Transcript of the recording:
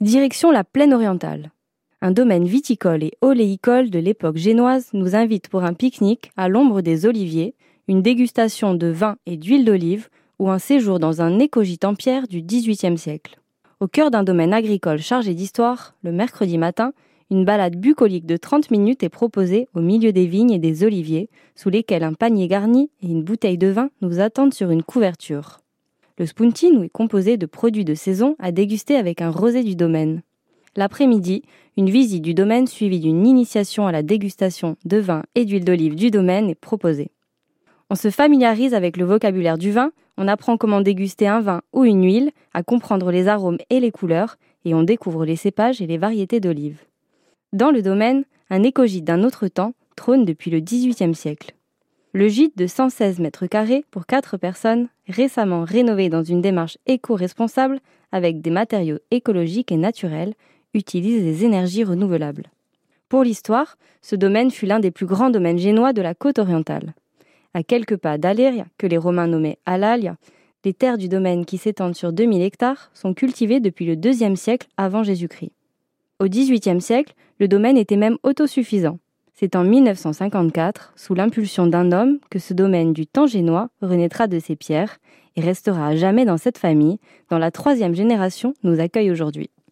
Direction la plaine orientale. Un domaine viticole et oléicole de l'époque génoise nous invite pour un pique-nique à l'ombre des oliviers, une dégustation de vin et d'huile d'olive ou un séjour dans un écogite en pierre du XVIIIe siècle. Au cœur d'un domaine agricole chargé d'histoire, le mercredi matin, une balade bucolique de 30 minutes est proposée au milieu des vignes et des oliviers, sous lesquels un panier garni et une bouteille de vin nous attendent sur une couverture. Le spunti nous est composé de produits de saison à déguster avec un rosé du domaine. L'après-midi, une visite du domaine suivie d'une initiation à la dégustation de vin et d'huile d'olive du domaine est proposée. On se familiarise avec le vocabulaire du vin, on apprend comment déguster un vin ou une huile, à comprendre les arômes et les couleurs, et on découvre les cépages et les variétés d'olives. Dans le domaine, un écogite d'un autre temps trône depuis le XVIIIe siècle. Le gîte de 116 mètres carrés pour 4 personnes, récemment rénové dans une démarche éco-responsable avec des matériaux écologiques et naturels, utilise des énergies renouvelables. Pour l'histoire, ce domaine fut l'un des plus grands domaines génois de la côte orientale. À quelques pas d'Aléria, que les Romains nommaient Alalia, les terres du domaine qui s'étendent sur 2000 hectares sont cultivées depuis le IIe siècle avant Jésus-Christ. Au XVIIIe siècle, le domaine était même autosuffisant. C'est en 1954, sous l'impulsion d'un homme, que ce domaine du temps génois renaîtra de ses pierres et restera à jamais dans cette famille, dont la troisième génération nous accueille aujourd'hui.